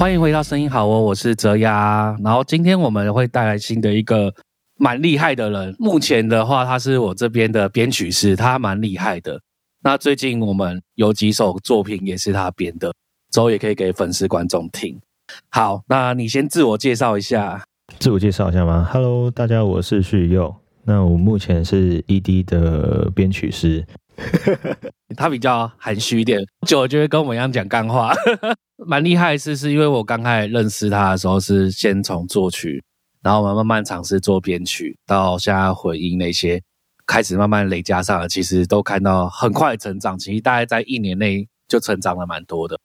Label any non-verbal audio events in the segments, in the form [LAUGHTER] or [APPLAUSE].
欢迎回到声音好哦，我是泽雅。然后今天我们会带来新的一个蛮厉害的人。目前的话，他是我这边的编曲师，他蛮厉害的。那最近我们有几首作品也是他编的，之后也可以给粉丝观众听。好，那你先自我介绍一下。自我介绍一下吗？Hello，大家，我是旭佑。那我目前是 ED 的编曲师。他比较含蓄一点，久了就会跟我们一样讲干话。[LAUGHS] 蛮厉害的是，是因为我刚开始认识他的时候，是先从作曲，然后我们慢慢尝试做编曲，到现在混音那些，开始慢慢累加上了，其实都看到很快成长。其实大概在一年内就成长了蛮多的。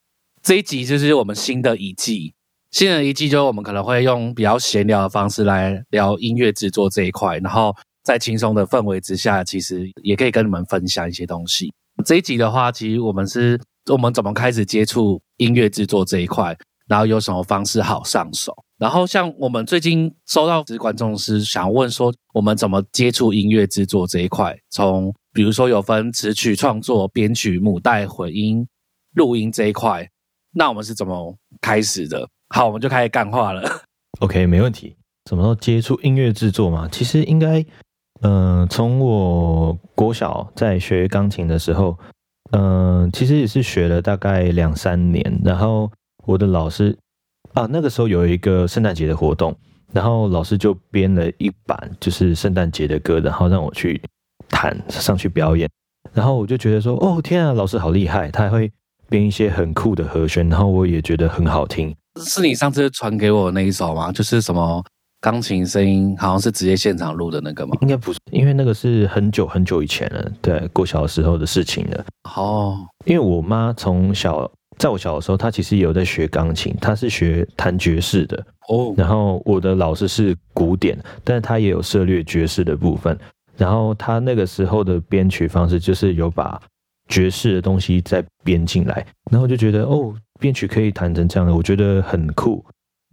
这一集就是我们新的一季，新的一季就我们可能会用比较闲聊的方式来聊音乐制作这一块，然后在轻松的氛围之下，其实也可以跟你们分享一些东西。这一集的话，其实我们是。我们怎么开始接触音乐制作这一块？然后有什么方式好上手？然后像我们最近收到的观众是想问说，我们怎么接触音乐制作这一块？从比如说有分词曲创作、编曲、母带混音、录音这一块，那我们是怎么开始的？好，我们就开始干话了。[LAUGHS] OK，没问题。怎么接触音乐制作嘛？其实应该，嗯，从我国小在学钢琴的时候。嗯，其实也是学了大概两三年，然后我的老师啊，那个时候有一个圣诞节的活动，然后老师就编了一版就是圣诞节的歌，然后让我去弹上去表演，然后我就觉得说，哦天啊，老师好厉害，他还会编一些很酷的和弦，然后我也觉得很好听。是你上次传给我那一首吗？就是什么？钢琴声音好像是直接现场录的那个吗？应该不是，因为那个是很久很久以前了，对，过小时候的事情了。哦，因为我妈从小在我小的时候，她其实也有在学钢琴，她是学弹爵士的。哦，然后我的老师是古典，但是她也有涉略爵士的部分。然后她那个时候的编曲方式就是有把爵士的东西再编进来，然后就觉得哦，编曲可以弹成这样的，我觉得很酷。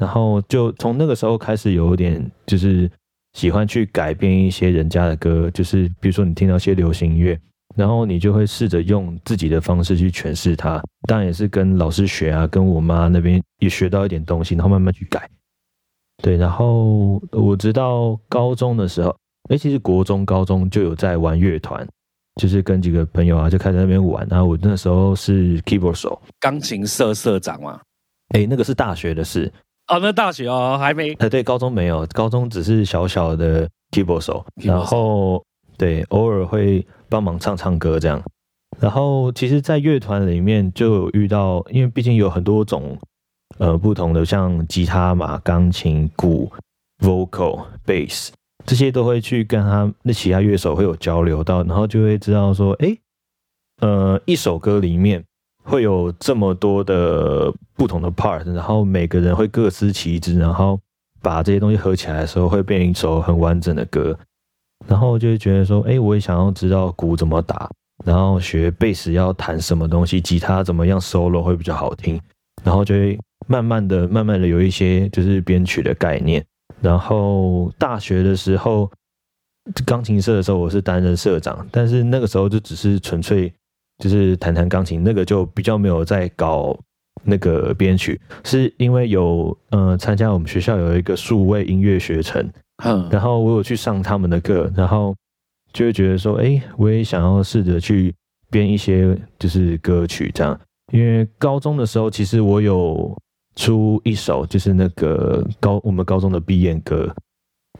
然后就从那个时候开始，有点就是喜欢去改编一些人家的歌，就是比如说你听到一些流行音乐，然后你就会试着用自己的方式去诠释它。当然也是跟老师学啊，跟我妈那边也学到一点东西，然后慢慢去改。对，然后我直到高中的时候，哎，其实国中、高中就有在玩乐团，就是跟几个朋友啊就开始那边玩。然后我那时候是 keyboard 手，钢琴社社长嘛。哎，那个是大学的事。哦，那大学哦还没，呃，对，高中没有，高中只是小小的 keyboard 手，然后对，偶尔会帮忙唱唱歌这样。然后其实，在乐团里面就有遇到，因为毕竟有很多种呃不同的，像吉他嘛、钢琴、鼓、vocal、bass 这些都会去跟他那其他乐手会有交流到，然后就会知道说，哎，呃，一首歌里面。会有这么多的不同的 part，然后每个人会各司其职，然后把这些东西合起来的时候，会变一首很完整的歌。然后就会觉得说，哎，我也想要知道鼓怎么打，然后学贝斯要弹什么东西，吉他怎么样 solo 会比较好听。然后就会慢慢的、慢慢的有一些就是编曲的概念。然后大学的时候，钢琴社的时候，我是担任社长，但是那个时候就只是纯粹。就是弹弹钢琴，那个就比较没有在搞那个编曲，是因为有呃参加我们学校有一个数位音乐学程，嗯，然后我有去上他们的课，然后就会觉得说，哎，我也想要试着去编一些就是歌曲这样，因为高中的时候其实我有出一首就是那个高我们高中的毕业歌，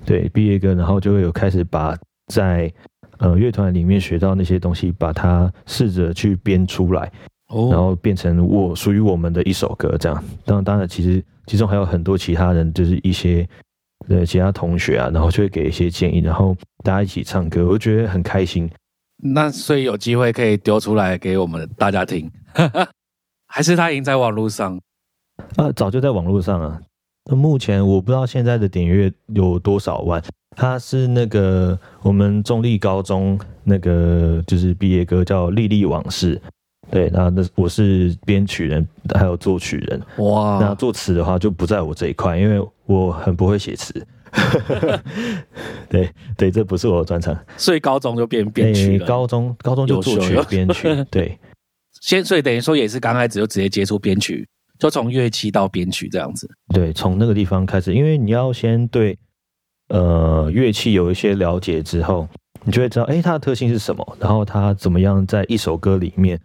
对毕业歌，然后就会有开始把在。呃，乐团里面学到那些东西，把它试着去编出来，然后变成我属于我们的一首歌。这样，当然，当然，其实其中还有很多其他人，就是一些呃其他同学啊，然后就会给一些建议，然后大家一起唱歌，我觉得很开心。那所以有机会可以丢出来给我们大家听，[LAUGHS] 还是他已经在网络上？啊，早就在网络上了。目前我不知道现在的点阅有多少万。他是那个我们中立高中那个就是毕业歌叫《历历往事》，对，那那我是编曲人，还有作曲人。哇，那作词的话就不在我这一块，因为我很不会写词。[LAUGHS] 对对，这不是我的专长。所以高中就编编曲了。高中高中就作曲编曲。[LAUGHS] 对，先所以等于说也是刚开始就直接接触编曲。就从乐器到编曲这样子。对，从那个地方开始，因为你要先对呃乐器有一些了解之后，你就会知道，哎，它的特性是什么，然后它怎么样在一首歌里面，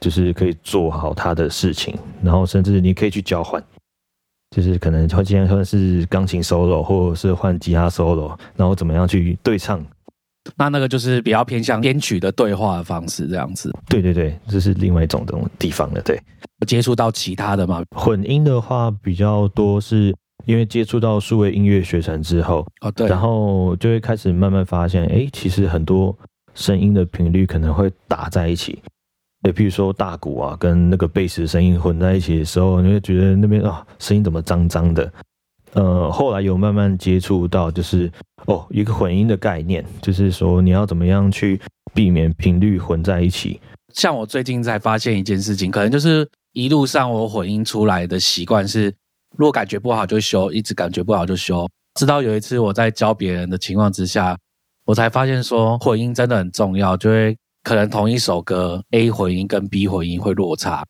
就是可以做好它的事情，然后甚至你可以去交换，就是可能会今天算是钢琴 solo，或者是换吉他 solo，然后怎么样去对唱。那那个就是比较偏向编曲的对话的方式，这样子。对对对，这是另外一种这种地方的。对，接触到其他的嘛，混音的话比较多，是因为接触到数位音乐学程之后，哦对，然后就会开始慢慢发现，哎，其实很多声音的频率可能会打在一起。对，譬如说大鼓啊跟那个贝斯声音混在一起的时候，你会觉得那边啊声音怎么脏脏的。呃，后来有慢慢接触到，就是哦，一个混音的概念，就是说你要怎么样去避免频率混在一起。像我最近才发现一件事情，可能就是一路上我混音出来的习惯是，如果感觉不好就修，一直感觉不好就修。直到有一次我在教别人的情况之下，我才发现说混音真的很重要，就会可能同一首歌 A 混音跟 B 混音会落差，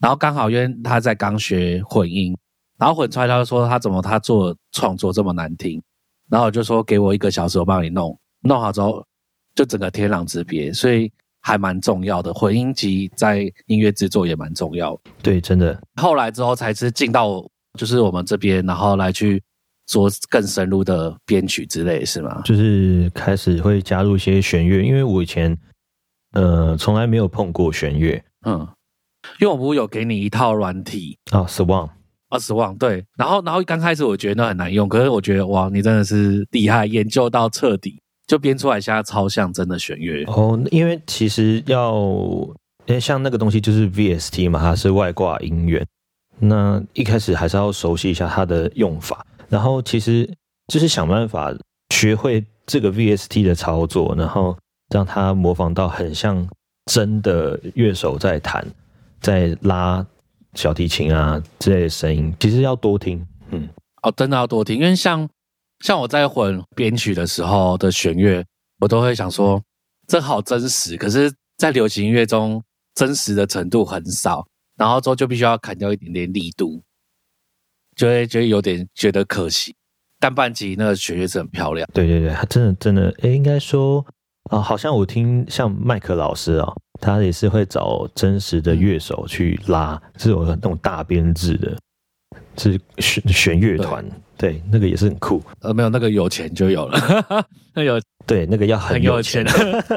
然后刚好因为他在刚学混音。然后混出来，他就说他怎么他做创作这么难听，然后我就说给我一个小时，我帮你弄，弄好之后就整个天壤之别，所以还蛮重要的。混音机在音乐制作也蛮重要。对，真的。后来之后才是进到就是我们这边，然后来去做更深入的编曲之类，是吗？就是开始会加入一些弦乐，因为我以前呃从来没有碰过弦乐，嗯，因为我不是有给你一套软体啊，Swan。啊，Swan 对，然后然后刚开始我觉得那很难用，可是我觉得哇，你真的是厉害，研究到彻底，就编出来现在超像真的弦乐哦。因为其实要，因为像那个东西就是 VST 嘛，它是外挂音源，那一开始还是要熟悉一下它的用法，然后其实就是想办法学会这个 VST 的操作，然后让它模仿到很像真的乐手在弹，在拉。小提琴啊之类的声音，其实要多听，嗯，哦，真的要多听，因为像像我在混编曲的时候的弦乐，我都会想说，这好真实，可是，在流行音乐中，真实的程度很少，然后之后就必须要砍掉一点点力度，就会觉得有点觉得可惜。但半集那个弦乐是很漂亮，对对对，他真的真的，哎，应该说啊，好像我听像麦克老师啊。他也是会找真实的乐手去拉，是有那种大编制的，是弦弦乐团，对，那个也是很酷。呃，没有那个有钱就有了，[LAUGHS] 那有对那个要很有钱，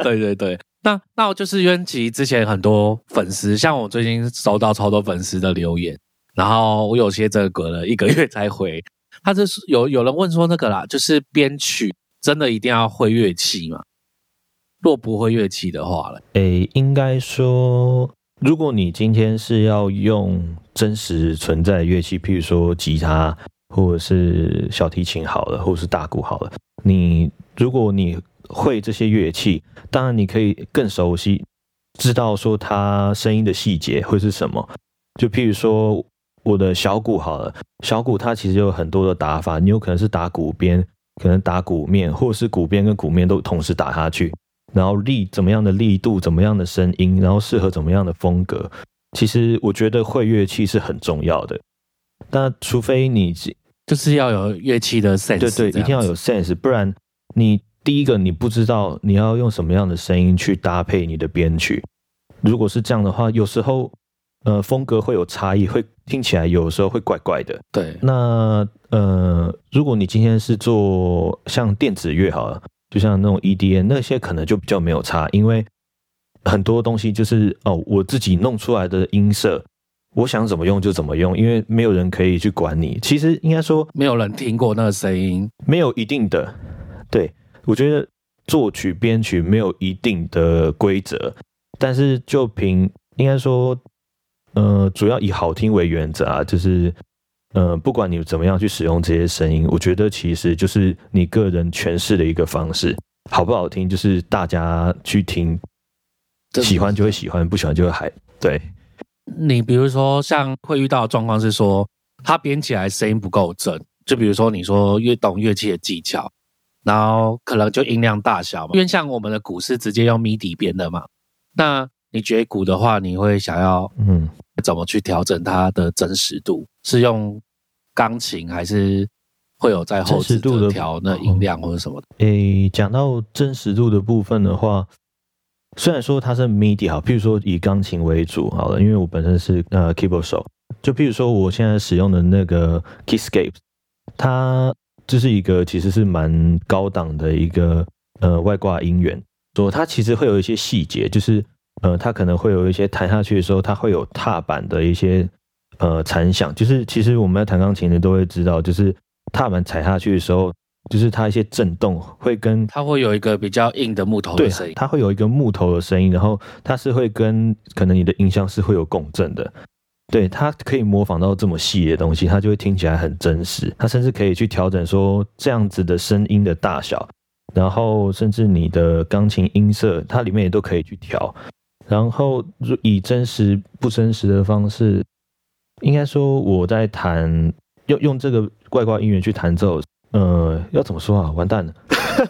对对 [LAUGHS] 对。那那我就是因为其实之前很多粉丝，像我最近收到超多粉丝的留言，然后我有些这个隔了一个月才回。他就是有有人问说那个啦，就是编曲真的一定要会乐器吗？若不会乐器的话了，诶，应该说，如果你今天是要用真实存在乐器，譬如说吉他或者是小提琴好了，或者是大鼓好了，你如果你会这些乐器，当然你可以更熟悉，知道说它声音的细节会是什么。就譬如说我的小鼓好了，小鼓它其实有很多的打法，你有可能是打鼓边，可能打鼓面，或者是鼓边跟鼓面都同时打下去。然后力怎么样的力度，怎么样的声音，然后适合怎么样的风格，其实我觉得会乐器是很重要的。那除非你就是要有乐器的 sense，对对，一定要有 sense，不然你第一个你不知道你要用什么样的声音去搭配你的编曲。如果是这样的话，有时候呃风格会有差异，会听起来有时候会怪怪的。对，那呃如果你今天是做像电子乐好了。就像那种 EDM 那些可能就比较没有差，因为很多东西就是哦，我自己弄出来的音色，我想怎么用就怎么用，因为没有人可以去管你。其实应该说，没有人听过那个声音，没有一定的。对我觉得作曲编曲没有一定的规则，但是就凭应该说，呃，主要以好听为原则啊，就是。呃，不管你怎么样去使用这些声音，我觉得其实就是你个人诠释的一个方式，好不好听就是大家去听，喜欢就会喜欢，不喜欢就会还对。你比如说像会遇到的状况是说，他编起来声音不够正，就比如说你说越懂乐器的技巧，然后可能就音量大小嘛，因为像我们的鼓是直接用 MIDI 编的嘛，那你觉得鼓的话，你会想要嗯怎么去调整它的真实度？是用钢琴还是会有在后置的调那音量或者什么？诶，讲到真实度的部分的话，虽然说它是 MIDI 好，譬如说以钢琴为主好了，因为我本身是呃 keyboard 手，就譬如说我现在使用的那个 Keyscape，它就是一个其实是蛮高档的一个呃外挂音源，说它其实会有一些细节，就是呃它可能会有一些弹下去的时候，它会有踏板的一些呃残响，就是其实我们在弹钢琴的都会知道，就是踏板踩下去的时候。就是它一些震动会跟它会有一个比较硬的木头的声音，它会有一个木头的声音，然后它是会跟可能你的音箱是会有共振的，对，它可以模仿到这么细的东西，它就会听起来很真实。它甚至可以去调整说这样子的声音的大小，然后甚至你的钢琴音色，它里面也都可以去调。然后以真实不真实的方式，应该说我在弹用用这个怪怪音乐去弹奏。呃，要怎么说啊？完蛋了，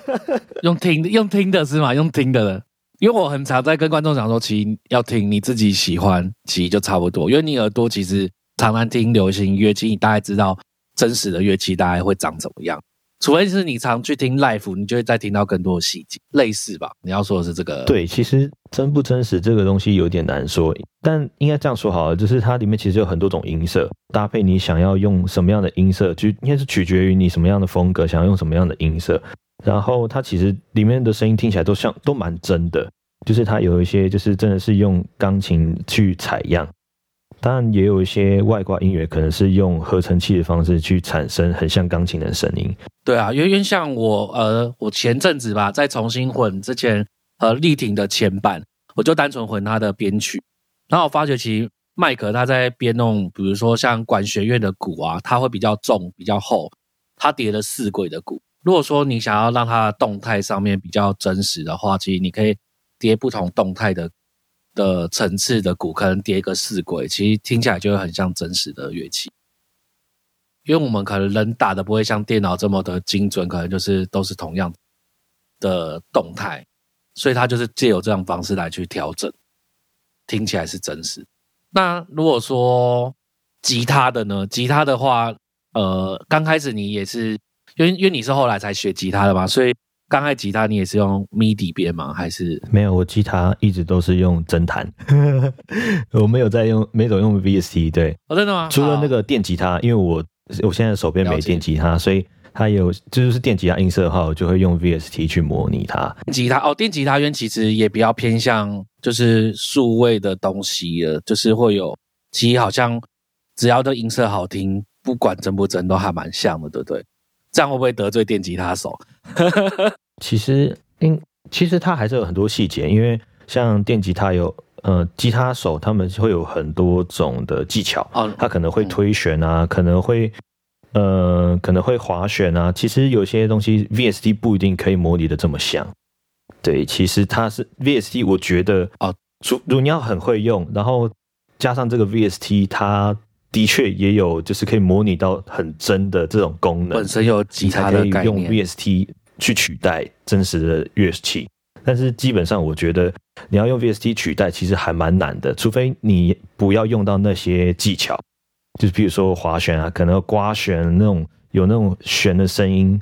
[LAUGHS] 用听用听的是吗？用听的了，因为我很常在跟观众讲说，其实要听你自己喜欢，其实就差不多。因为你耳朵其实常常听流行乐器，你大概知道真实的乐器大概会长怎么样。除非是你常去听 live，你就会再听到更多的细节，类似吧？你要说的是这个？对，其实真不真实这个东西有点难说，但应该这样说好了，就是它里面其实有很多种音色，搭配你想要用什么样的音色，就应该是取决于你什么样的风格，想要用什么样的音色。然后它其实里面的声音听起来都像都蛮真的，就是它有一些就是真的是用钢琴去采样。当然也有一些外挂音乐，可能是用合成器的方式去产生很像钢琴的声音。对啊，因为像我呃，我前阵子吧，在重新混之前，呃，力挺的前版，我就单纯混它的编曲，然后我发觉其实麦克他在编弄，比如说像管弦乐的鼓啊，它会比较重、比较厚，它叠了四轨的鼓。如果说你想要让它动态上面比较真实的话，其实你可以叠不同动态的。的层次的鼓可能叠个四轨，其实听起来就会很像真实的乐器。因为我们可能人打的不会像电脑这么的精准，可能就是都是同样的动态，所以它就是借由这样方式来去调整，听起来是真实。那如果说吉他的呢？吉他的话，呃，刚开始你也是，因为因为你是后来才学吉他的嘛，所以。刚开吉他你也是用 MIDI 编吗？还是没有？我吉他一直都是用真弹，[LAUGHS] 我没有在用，没有用 VST。对，哦，真的吗？除了那个电吉他，因为我我现在手边没电吉他，所以它有就是电吉他音色的话，我就会用 VST 去模拟它。吉他哦，电吉他因为其实也比较偏向就是数位的东西了，就是会有，其实好像只要的音色好听，不管真不真都还蛮像的，对不对？这样会不会得罪电吉他手？[LAUGHS] 其实，因其实它还是有很多细节，因为像电吉他有呃吉他手，他们会有很多种的技巧，他可能会推弦啊，可能会呃可能会滑弦啊。其实有些东西 VST 不一定可以模拟的这么像。对，其实它是 VST，我觉得啊，如如你要很会用，然后加上这个 VST，它。的确也有，就是可以模拟到很真的这种功能，本身有吉他的概念，用 VST 去取代真实的乐器。但是基本上，我觉得你要用 VST 取代，其实还蛮难的，除非你不要用到那些技巧，就是比如说滑弦啊，可能刮弦那种有那种弦的声音，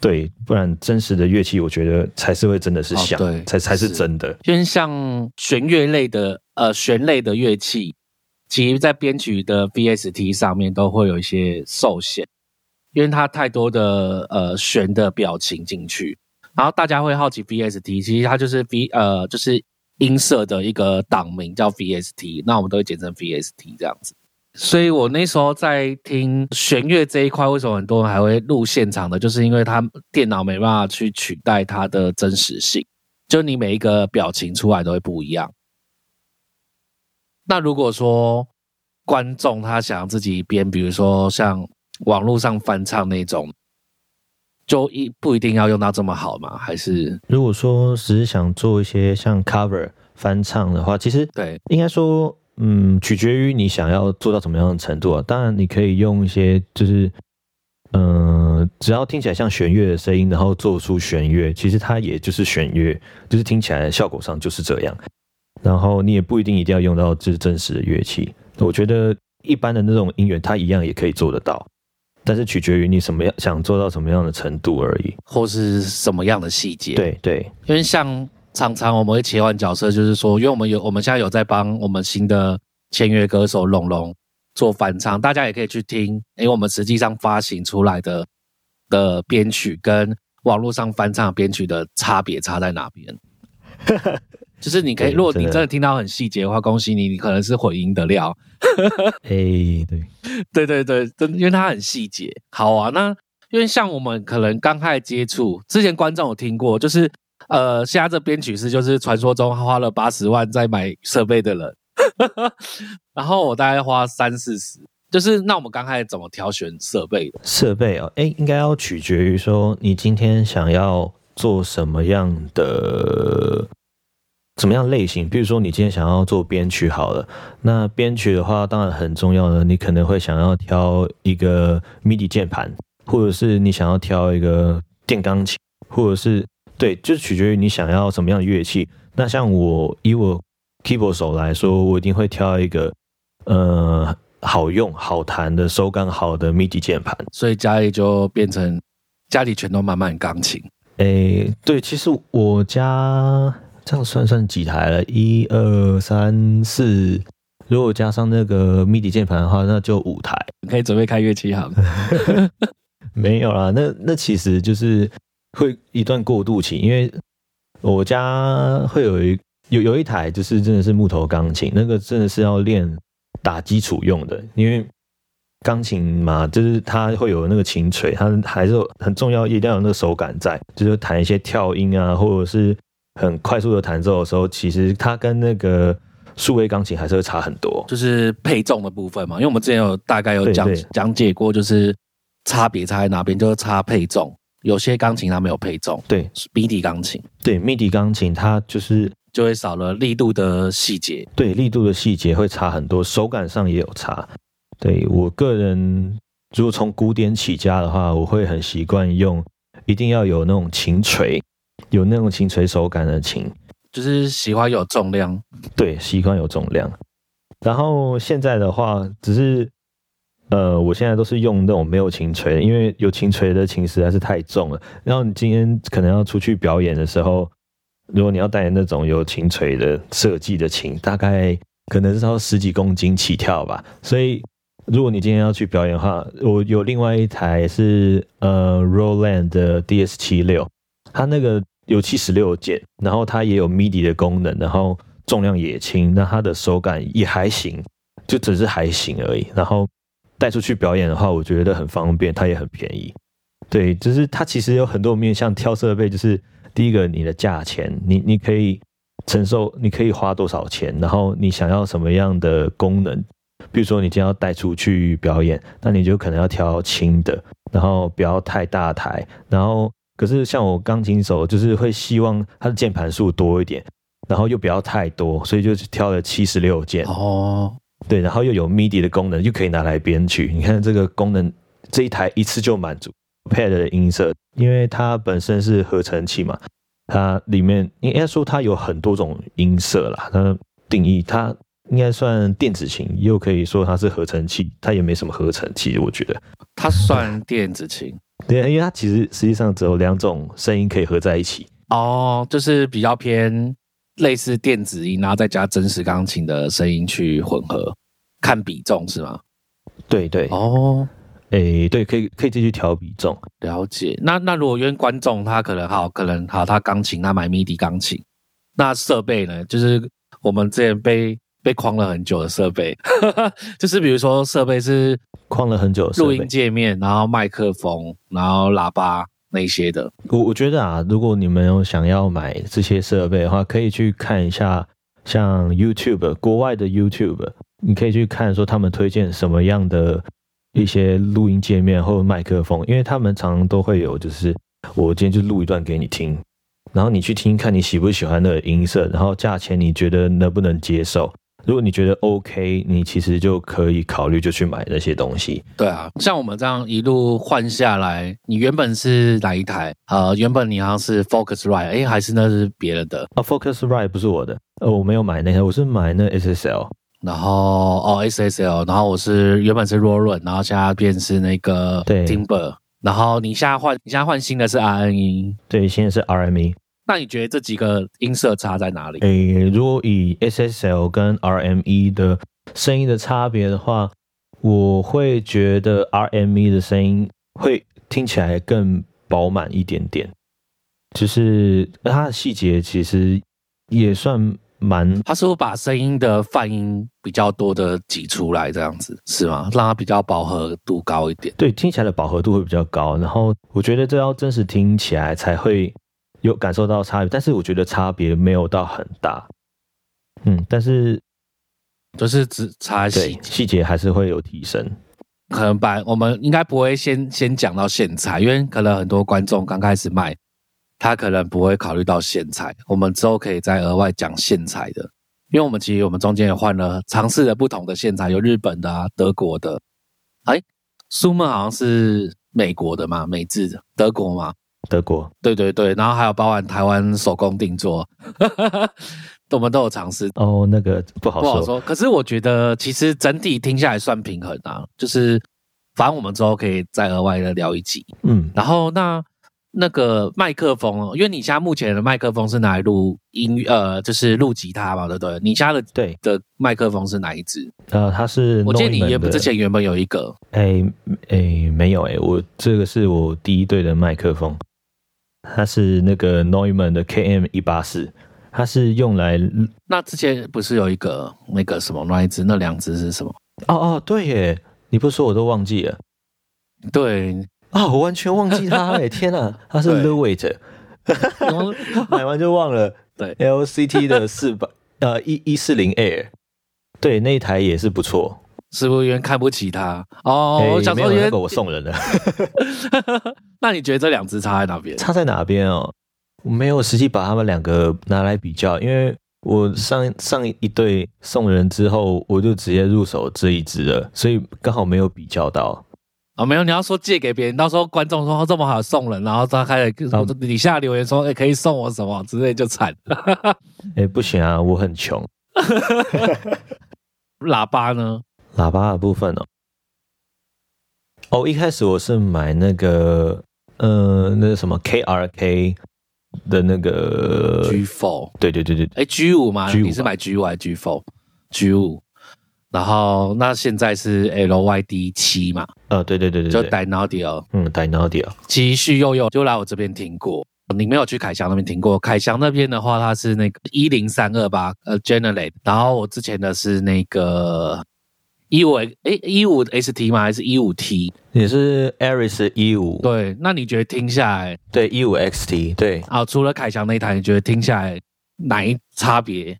对，不然真实的乐器，我觉得才是会真的是像，才才是真的。因为像弦乐类的，呃，弦类的乐器。其实，在编曲的 VST 上面都会有一些受限，因为它太多的呃弦的表情进去，然后大家会好奇 VST，其实它就是 V 呃就是音色的一个档名叫 VST，那我们都会简称 VST 这样子。所以我那时候在听弦乐这一块，为什么很多人还会录现场的，就是因为它电脑没办法去取代它的真实性，就你每一个表情出来都会不一样。那如果说观众他想自己编，比如说像网络上翻唱那种，就一不一定要用到这么好嘛？还是如果说只是想做一些像 cover 翻唱的话，其实对，应该说，嗯，取决于你想要做到什么样的程度啊。当然，你可以用一些就是，嗯，只要听起来像弦乐的声音，然后做出弦乐，其实它也就是弦乐，就是听起来效果上就是这样。然后你也不一定一定要用到就是真实的乐器。我觉得一般的那种音源，它一样也可以做得到，但是取决于你什么样想做到什么样的程度而已，或是什么样的细节。对对，因为像常常我们会切换角色，就是说，因为我们有我们现在有在帮我们新的签约歌手龙龙做翻唱，大家也可以去听，因为我们实际上发行出来的的编曲跟网络上翻唱编曲的差别差在哪边。[LAUGHS] 就是你可以，如果你真的听到很细节的话，恭喜你，你可能是混音的料。[LAUGHS] 哎，[LAUGHS] 对，对对对，真因为它很细节。好啊，那因为像我们可能刚开始接触，之前观众有听过，就是呃，现在这编曲师就是传说中花了八十万在买设备的人，[LAUGHS] 然后我大概花三四十。就是那我们刚开始怎么挑选设备的？设备哦，哎，应该要取决于说你今天想要做什么样的。什么样类型？比如说，你今天想要做编曲好了，那编曲的话，当然很重要的，你可能会想要挑一个 MIDI 键盘，或者是你想要挑一个电钢琴，或者是对，就是取决于你想要什么样的乐器。那像我以我 keyboard 手来说，我一定会挑一个呃好用、好弹的、手感好的 MIDI 键盘。所以家里就变成家里全都满满钢琴。诶，对，其实我家。这样算算几台了？一二三四，如果加上那个 MIDI 键盘的话，那就五台。可以准备开乐器好了。[LAUGHS] 没有啦，那那其实就是会一段过渡期，因为我家会有一有有一台，就是真的是木头钢琴，那个真的是要练打基础用的，因为钢琴嘛，就是它会有那个琴锤，它还是很重要，一定要有那个手感在，就是弹一些跳音啊，或者是。很快速的弹奏的时候，其实它跟那个数位钢琴还是会差很多，就是配重的部分嘛。因为我们之前有大概有讲讲解过，就是差别差在哪边，就是差配重。有些钢琴它没有配重，对，MIDI 钢琴，对，MIDI 钢琴它就是就会少了力度的细节，对，力度的细节会差很多，手感上也有差。对我个人，如果从古典起家的话，我会很习惯用，一定要有那种琴锤。有那种琴锤手感的琴，就是喜欢有重量。对，喜欢有重量。然后现在的话，只是呃，我现在都是用那种没有琴锤的，因为有琴锤的琴实在是太重了。然后你今天可能要出去表演的时候，如果你要带那种有琴锤的设计的琴，大概可能是要十几公斤起跳吧。所以如果你今天要去表演的话，我有另外一台是呃 Roland 的 DS 七六。它那个有七十六键，然后它也有 MIDI 的功能，然后重量也轻，那它的手感也还行，就只是还行而已。然后带出去表演的话，我觉得很方便，它也很便宜。对，就是它其实有很多面向挑设备，就是第一个你的价钱，你你可以承受，你可以花多少钱，然后你想要什么样的功能，比如说你今天要带出去表演，那你就可能要挑轻的，然后不要太大台，然后。可是像我钢琴手，就是会希望它的键盘数多一点，然后又不要太多，所以就挑了七十六键。哦，对，然后又有 MIDI 的功能，又可以拿来编曲。你看这个功能，这一台一次就满足 Pad 的音色，因为它本身是合成器嘛，它里面应该说它有很多种音色啦。它定义它应该算电子琴，又可以说它是合成器，它也没什么合成器，我觉得它算电子琴。[LAUGHS] 对，因为它其实实际上只有两种声音可以合在一起哦，就是比较偏类似电子音，然后再加真实钢琴的声音去混合，看比重是吗？对对哦，哎，对，可以可以继续调比重。了解。那那如果因为观众他可能好，可能好，他钢琴他买 MIDI 钢琴，那设备呢？就是我们之前被被框了很久的设备，[LAUGHS] 就是比如说设备是。框了很久，录音界面，然后麦克风，然后喇叭那些的。我我觉得啊，如果你们有想要买这些设备的话，可以去看一下像 YouTube 国外的 YouTube，你可以去看说他们推荐什么样的一些录音界面或麦克风，因为他们常常都会有，就是我今天就录一段给你听，然后你去听看你喜不喜欢的音色，然后价钱你觉得能不能接受，如果你觉得 OK，你其实就可以考虑就去买那些东西。对啊，像我们这样一路换下来，你原本是哪一台？呃，原本你好像是 Focusrite，哎，还是那是别人的啊？Focusrite 不是我的，呃，我没有买那台，我是买那 SSL。然后哦，SSL，然后我是原本是 Roland，然后现在变是那个对 Timber，然后你现在换，你现在换新的是 RNE，对，现在是 RME。那你觉得这几个音色差在哪里？诶，如果以 SSL 跟 RME 的声音的差别的话，我会觉得 RME 的声音会听起来更饱满一点点，就是它的细节其实也算。蛮，它是不是把声音的泛音比较多的挤出来，这样子是吗？让它比较饱和度高一点。对，听起来的饱和度会比较高。然后我觉得这要真实听起来才会有感受到差别，但是我觉得差别没有到很大。嗯，但是就是只差细细节还是会有提升。可能把我们应该不会先先讲到现材，因为可能很多观众刚开始卖。他可能不会考虑到线材，我们之后可以再额外讲线材的，因为我们其实我们中间也换了尝试了不同的线材，有日本的啊、德国的，哎，苏梦好像是美国的嘛，美制的，德国嘛，德国，对对对，然后还有包含台湾手工定做，[LAUGHS] 我们都有尝试。哦，那个不好说，说。可是我觉得其实整体听下来算平衡啊，就是反正我们之后可以再额外的聊一集，嗯，然后那。那个麦克风，因为你家目前的麦克风是拿来录音，呃，就是录吉他嘛，对不对？你家的对的麦克风是哪一支？呃，它是我记得你原本之前原本有一个，哎哎，没有哎，我这个是我第一对的麦克风，它是那个 Neumann 的 KM 一八四，它是用来那之前不是有一个那个什么那一只？那两只是什么？哦哦，对耶，你不说我都忘记了，对。啊，我完全忘记它哎！[LAUGHS] 天哪，它是 The Weight，[LAUGHS] 买完就忘了。对，LCT 的四百呃一一四零 Air，对，那一台也是不错。是不是因为看不起它？哦，我想说那个我送人的。[LAUGHS] 那你觉得这两只差在哪边？差在哪边哦？我没有实际把他们两个拿来比较，因为我上上一对送人之后，我就直接入手这一只了，所以刚好没有比较到。哦，没有，你要说借给别人，到时候观众说这么好送人，然后他开始底下留言说，哎，可以送我什么之类，就惨。[LAUGHS] 哎，不行啊，我很穷。[LAUGHS] 喇叭呢？喇叭的部分哦。哦，一开始我是买那个，呃，那个什么 KRK 的那个 G Four。对对对对，哎，G 五吗？你是买 G 五还是 G Four？G 五。然后那现在是 L Y D 七嘛？呃，对对对对，就 Dynaudio，嗯，Dynaudio。其实悠悠就来我这边听过，你没有去凯翔那边听过？凯翔那边的话，它是那个一零三二八呃 Generate，然后我之前的是那个一五哎一五 S T 吗？还是一五 T？也是 Aris 一五。对，那你觉得听下来？对，一五 X T。对，啊，除了凯翔那台，你觉得听下来哪一差别？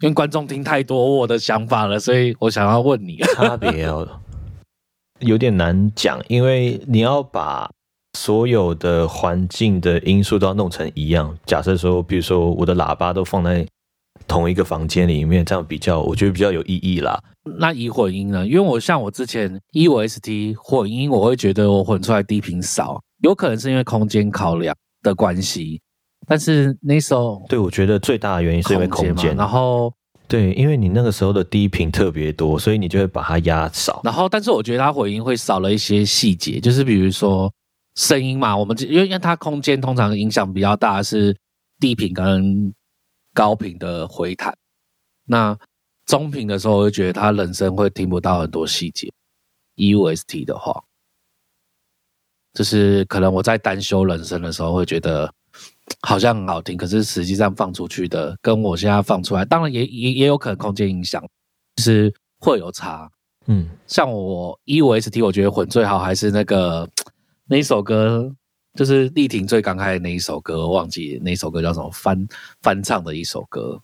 因为观众听太多我的想法了，所以我想要问你 [LAUGHS] 差别哦，有点难讲，因为你要把所有的环境的因素都要弄成一样。假设说，比如说我的喇叭都放在同一个房间里面，这样比较，我觉得比较有意义啦。那以混音呢？因为我像我之前 E 五 ST 混音，我会觉得我混出来低频少，有可能是因为空间考量的关系。但是那时候，对我觉得最大的原因是因为空间。然后，对，因为你那个时候的低频特别多，所以你就会把它压少。然后，但是我觉得它混音会少了一些细节，就是比如说声音嘛，我们因为因为它空间通常影响比较大是低频跟高频的回弹。那中频的时候，我就觉得他人声会听不到很多细节。E U S T 的话，就是可能我在单修人声的时候会觉得。好像很好听，可是实际上放出去的跟我现在放出来，当然也也也有可能空间影响，就是会有差。嗯，像我 EUST，我觉得混最好还是那个那一首歌，就是丽婷最刚开的那一首歌，忘记那首歌叫什么翻翻唱的一首歌，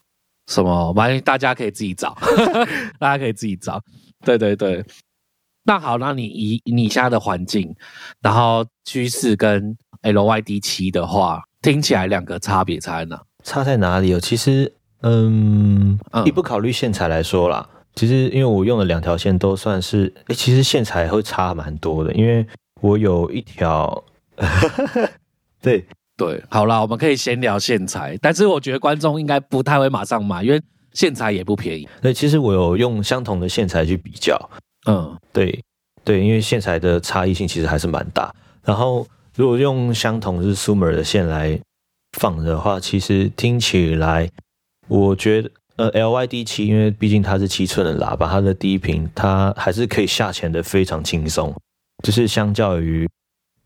什么反正大家可以自己找，[LAUGHS] 大家可以自己找。对对对，那好，那你以你现在的环境，然后趋势跟 L Y D 七的话。听起来两个差别差在哪？差在哪里哦？其实嗯，嗯以不考虑线材来说啦，其实因为我用的两条线都算是，诶，其实线材会差蛮多的，因为我有一条，[LAUGHS] 对，对，好啦，我们可以先聊线材，但是我觉得观众应该不太会马上买，因为线材也不便宜。对，其实我有用相同的线材去比较，嗯，对，对，因为线材的差异性其实还是蛮大。然后如果用相同是 Sumer 的线来放的话，其实听起来，我觉得呃 LYD 七，因为毕竟它是七寸的喇叭，它的低频它还是可以下潜的非常轻松，就是相较于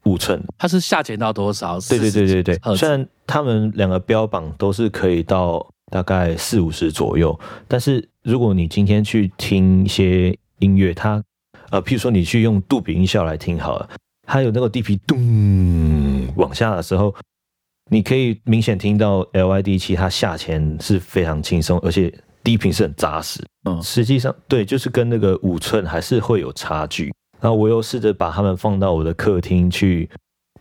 五寸。它是下潜到多少？对对对对对虽然他们两个标榜都是可以到大概四五十左右，但是如果你今天去听一些音乐，它呃，譬如说你去用杜比音效来听好了，它有那个低频咚往下的时候，你可以明显听到 LYD 七它下潜是非常轻松，而且低频是很扎实。嗯实际上对，就是跟那个五寸还是会有差距。然后我又试着把它们放到我的客厅去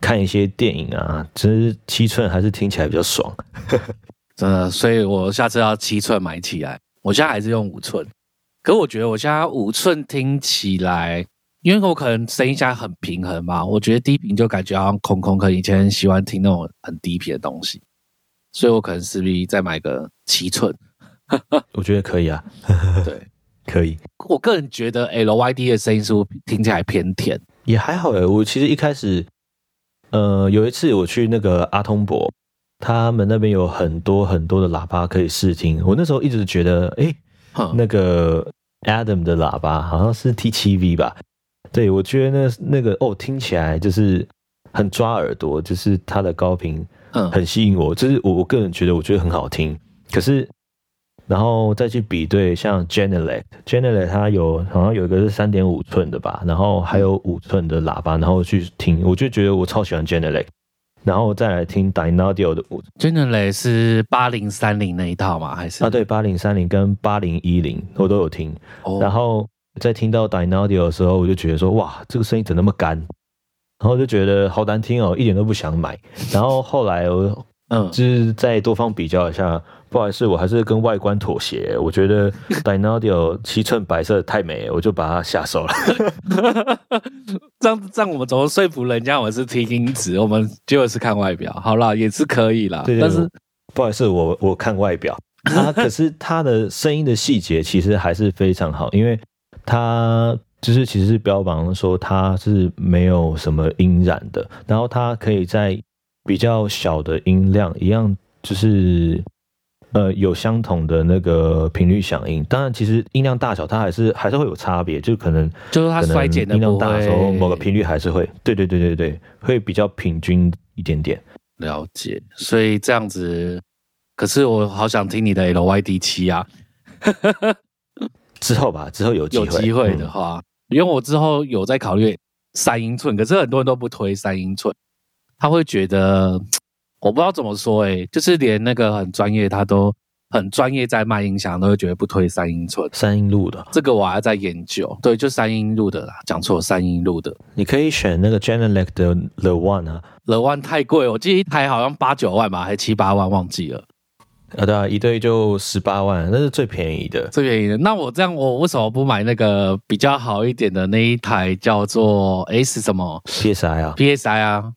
看一些电影啊，其实七寸还是听起来比较爽。[LAUGHS] 真的，所以我下次要七寸买起来。我现在还是用五寸，可我觉得我现在五寸听起来，因为我可能声音现在很平衡嘛，我觉得低频就感觉好像空空，可能以前很喜欢听那种很低频的东西，所以我可能势必再买个七寸。[LAUGHS] 我觉得可以啊，对可以，我个人觉得 LYD 的声音是不是听起来偏甜？也还好诶。我其实一开始，呃，有一次我去那个阿通博，他们那边有很多很多的喇叭可以试听。我那时候一直觉得，诶，哼，那个 Adam 的喇叭好像是 T 七 V 吧？对，我觉得那那个哦，听起来就是很抓耳朵，就是它的高频嗯很吸引我，就是我我个人觉得我觉得很好听。可是，然后再去比对像 Genelec，Genelec 它有好像有一个是三点五寸的吧，然后还有五寸的喇叭，然后去听，我就觉得我超喜欢 Genelec，然后再来听 Dynaudio 的五 Generally 是八零三零那一套吗？还是啊，对，八零三零跟八零一零我都有听，哦然后在听到 Dynaudio 的时候，我就觉得说，哇，这个声音怎么那么干？然后就觉得好难听哦，一点都不想买。然后后来我嗯就是再多方比较一下，不好意思，我还是跟外观妥协。我觉得 [LAUGHS] Dynaudio 七寸白色太美，我就把它下手了。[LAUGHS] 这样这样我们怎么说服人家我们是听音质，我们结果是看外表？好啦，也是可以啦，对对但是不好意思，我我看外表啊，[LAUGHS] 可是它的声音的细节其实还是非常好，因为它就是其实是标榜说它是没有什么音染的，然后它可以在比较小的音量一样，就是呃有相同的那个频率响应。当然，其实音量大小它还是还是会有差别，就可能就是它衰减的音量大的时候，某个会频率还是会，对对对对对，会比较平均一点点。了解，所以这样子。可是我好想听你的 LYD 七啊，[LAUGHS] 之后吧，之后有机会，有机会的嗯话，因为我之后有在考虑三英寸，可是很多人都不推三英寸，他会觉得 [TSK] 我不知道怎么说、欸，就是连那个很专业，他都很专业在卖音响，都会觉得不推三英寸。三音路的，这个我还在研究，对，就三音路的啦，讲错，三音路的。你可以选那个 Genelec 的 The One 啊，L ONE 太贵，我记得一台好像八九万吧，还七八万，忘记了，啊对啊，一对就十八万，那是最便宜的。最便宜的。那我这样，我为什么不买那个比较好一点的那一台叫做 S 什么 PSI 啊，PSI 啊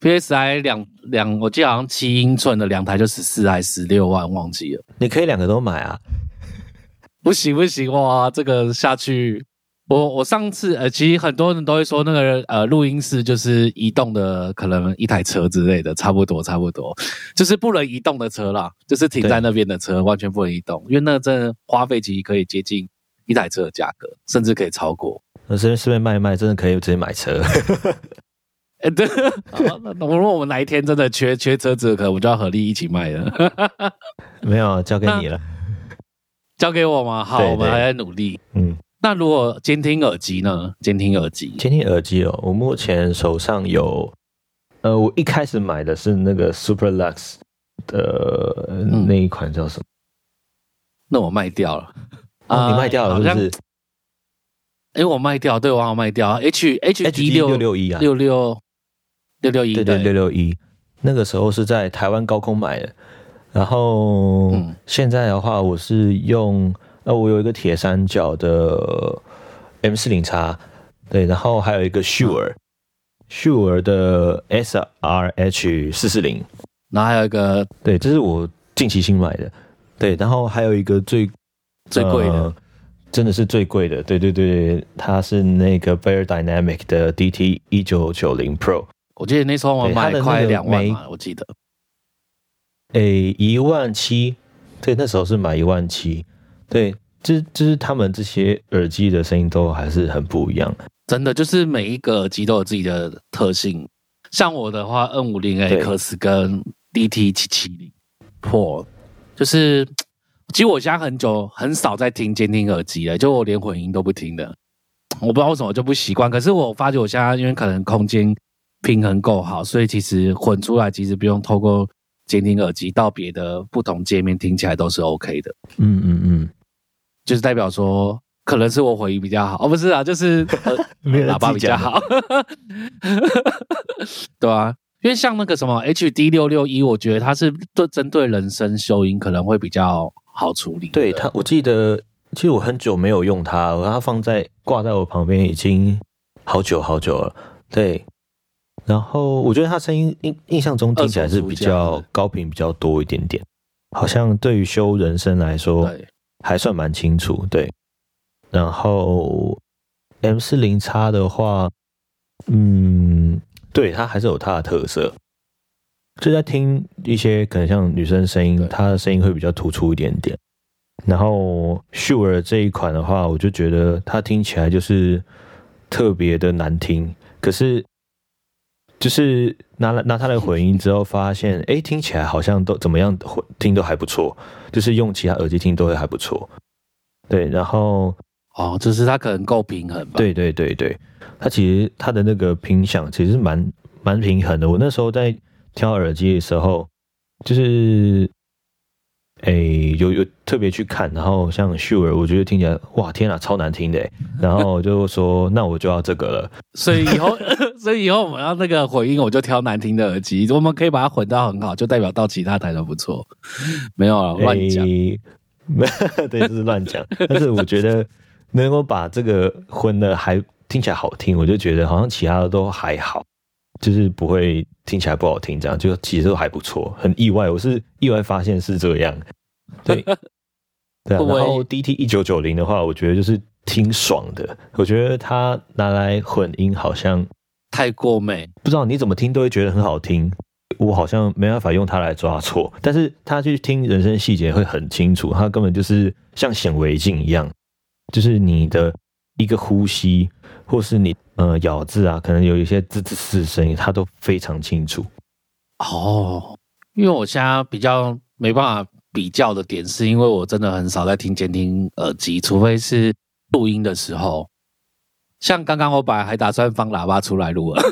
？PSI 两两，我记得好像七英寸的两台就十四还十六万，忘记了。你可以两个都买啊。[LAUGHS] 不行不行哇，这个下去，我我上次呃，其实很多人都会说那个呃录音室就是移动的，可能一台车之类的，差不多差不多，就是不能移动的车啦，就是停在那边的车完全不能移动，因为那真的花费其实可以接近一台车的价格，甚至可以超过。那这边顺便卖一卖，真的可以直接买车。[LAUGHS] 哎，[LAUGHS] 对，好那如果我们哪一天真的缺缺车子，可能我们就要合力一起卖了。[LAUGHS] 没有啊，交给你了。交给我吗？好，对对我们还在努力。嗯，那如果监听耳机呢？监听耳机，监听耳机哦，我目前手上有，呃，我一开始买的是那个 Super Lux 的那一款叫什么？那我卖掉了。哦，你卖掉了好像是不是哎，我卖掉，对，我好像卖掉。H H 六六六一啊，六六六六一，对对六六一，那个时候是在台湾高空买的，然后现在的话，我是用呃，我有一个铁三角的 M 四零叉，对，然后还有一个 Shure，Shure 的 SRH 四四零，然后还有一个，对，这是我近期新买的，对，然后还有一个最最贵的，真的是最贵的，对对对，它是那个 Bear Dynamic 的 DT 一九九零 Pro，我记得那时候我买快两万嘛，我记得。诶，一万七，对，那时候是买一万七，对，就就是他们这些耳机的声音都还是很不一样，真的，就是每一个耳机都有自己的特性。像我的话，N 五零 X 跟 DT 七七零 Pro，就是其实我现在很久很少在听监听耳机了，就我连混音都不听的，我不知道为什么就不习惯。可是我发觉我现在因为可能空间平衡够好，所以其实混出来其实不用透过。监听耳机到别的不同界面听起来都是 OK 的，嗯嗯嗯，就是代表说可能是我回音比较好，哦不是啊，就是 [LAUGHS] 喇叭比较好，[LAUGHS] 对啊，因为像那个什么 HD 六六一，我觉得它是对针对人声修音可能会比较好处理。对它，我记得其实我很久没有用它，我它放在挂在我旁边已经好久好久了，对。然后我觉得他声音印印象中听起来是比较高频比较多一点点，好像对于修人声来说还算蛮清楚。对，然后 M 四零叉的话，嗯，对，它还是有它的特色。就在听一些可能像女生声音，她的声音会比较突出一点点。然后 Sure 这一款的话，我就觉得它听起来就是特别的难听，可是。就是拿了拿他的混音之后，发现哎，听起来好像都怎么样混听都还不错，就是用其他耳机听都会还不错。对，然后哦，就是它可能够平衡吧？对对对对，它其实它的那个频响其实蛮蛮平衡的。我那时候在挑耳机的时候，就是。哎，有有特别去看，然后像 Sure，我觉得听起来哇天啊，超难听的。然后就说那我就要这个了。所以以后，[LAUGHS] 所以以后我们要那个混音，我就挑难听的耳机。我们可以把它混到很好，就代表到其他台都不错。没有了，乱讲。[LAUGHS] 对，就是乱讲。但是我觉得能够把这个混的还听起来好听，我就觉得好像其他的都还好。就是不会听起来不好听，这样就其实都还不错，很意外，我是意外发现是这样，对，[LAUGHS] 对啊。然后 DT 一九九零的话，我觉得就是挺爽的，我觉得它拿来混音好像太过美，不知道你怎么听都会觉得很好听，我好像没办法用它来抓错，但是他去听人声细节会很清楚，它根本就是像显微镜一样，就是你的一个呼吸。或是你呃咬字啊，可能有一些滋滋滋的声音，它都非常清楚。哦，因为我现在比较没办法比较的点，是因为我真的很少在听监听耳机，除非是录音的时候。像刚刚我本来还打算放喇叭出来录了，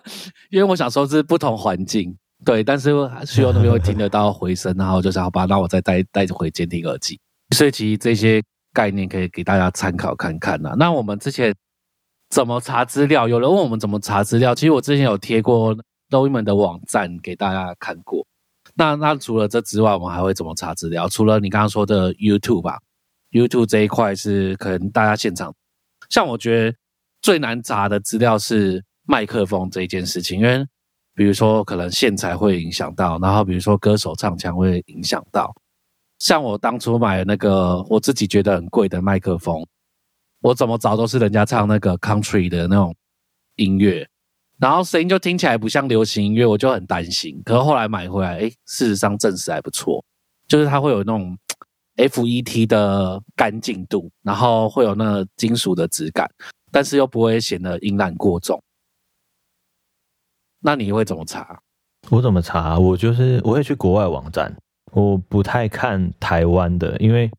[LAUGHS] 因为我想说是不同环境，对，但是需要那边会听得到回声，然后就想好吧，那我再带带回监听耳机。所以其实这些概念可以给大家参考看看呐。那我们之前。怎么查资料？有人问我们怎么查资料。其实我之前有贴过 d 一门的网站给大家看过。那那除了这之外，我们还会怎么查资料？除了你刚刚说的 YouTube 吧，YouTube 这一块是可能大家现场。像我觉得最难查的资料是麦克风这一件事情，因为比如说可能线材会影响到，然后比如说歌手唱腔会影响到。像我当初买的那个我自己觉得很贵的麦克风。我怎么找都是人家唱那个 country 的那种音乐，然后声音就听起来不像流行音乐，我就很担心。可是后来买回来，哎，事实上证实还不错，就是它会有那种 FET 的干净度，然后会有那金属的质感，但是又不会显得音浪过重。那你会怎么查？我怎么查？我就是我会去国外网站，我不太看台湾的，因为。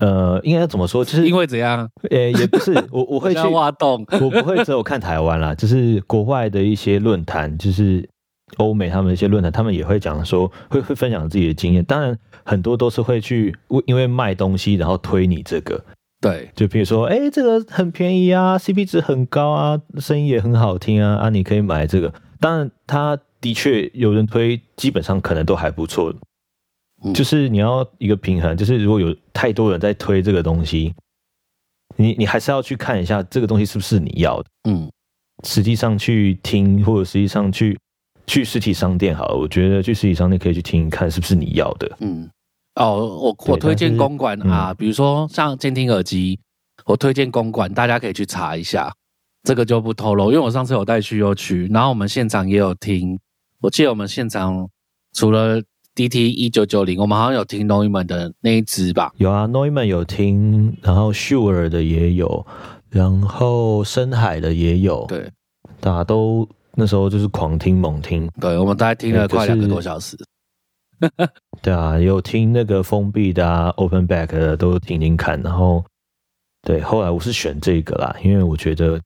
呃，应该怎么说？就是因为怎样？呃，也不是，我我会去 [LAUGHS] 挖洞，[LAUGHS] 我不会只有看台湾啦，就是国外的一些论坛，就是欧美他们一些论坛，他们也会讲说，会会分享自己的经验。当然，很多都是会去因为卖东西，然后推你这个。对，就比如说，哎，这个很便宜啊，CP 值很高啊，声音也很好听啊，啊，你可以买这个。当然，他的确有人推，基本上可能都还不错。就是你要一个平衡，就是如果有太多人在推这个东西，你你还是要去看一下这个东西是不是你要的。嗯，实际上去听，或者实际上去去实体商店好了，我觉得去实体商店可以去听看是不是你要的。嗯，哦，我我推荐公馆啊，比如说像监听耳机，我推荐公馆，大家可以去查一下。这个就不透露，因为我上次有带去又去，然后我们现场也有听。我记得我们现场除了 DT 一九九零，我们好像有听 Neumann 的那一支吧？有啊，Neumann 有听，然后 Sure 的也有，然后深海的也有。对，大家都那时候就是狂听猛听。对，我们大概听了快两个多小时。[LAUGHS] 对啊，有听那个封闭的啊，Open Back 的都听听看。然后，对，后来我是选这个啦，因为我觉得。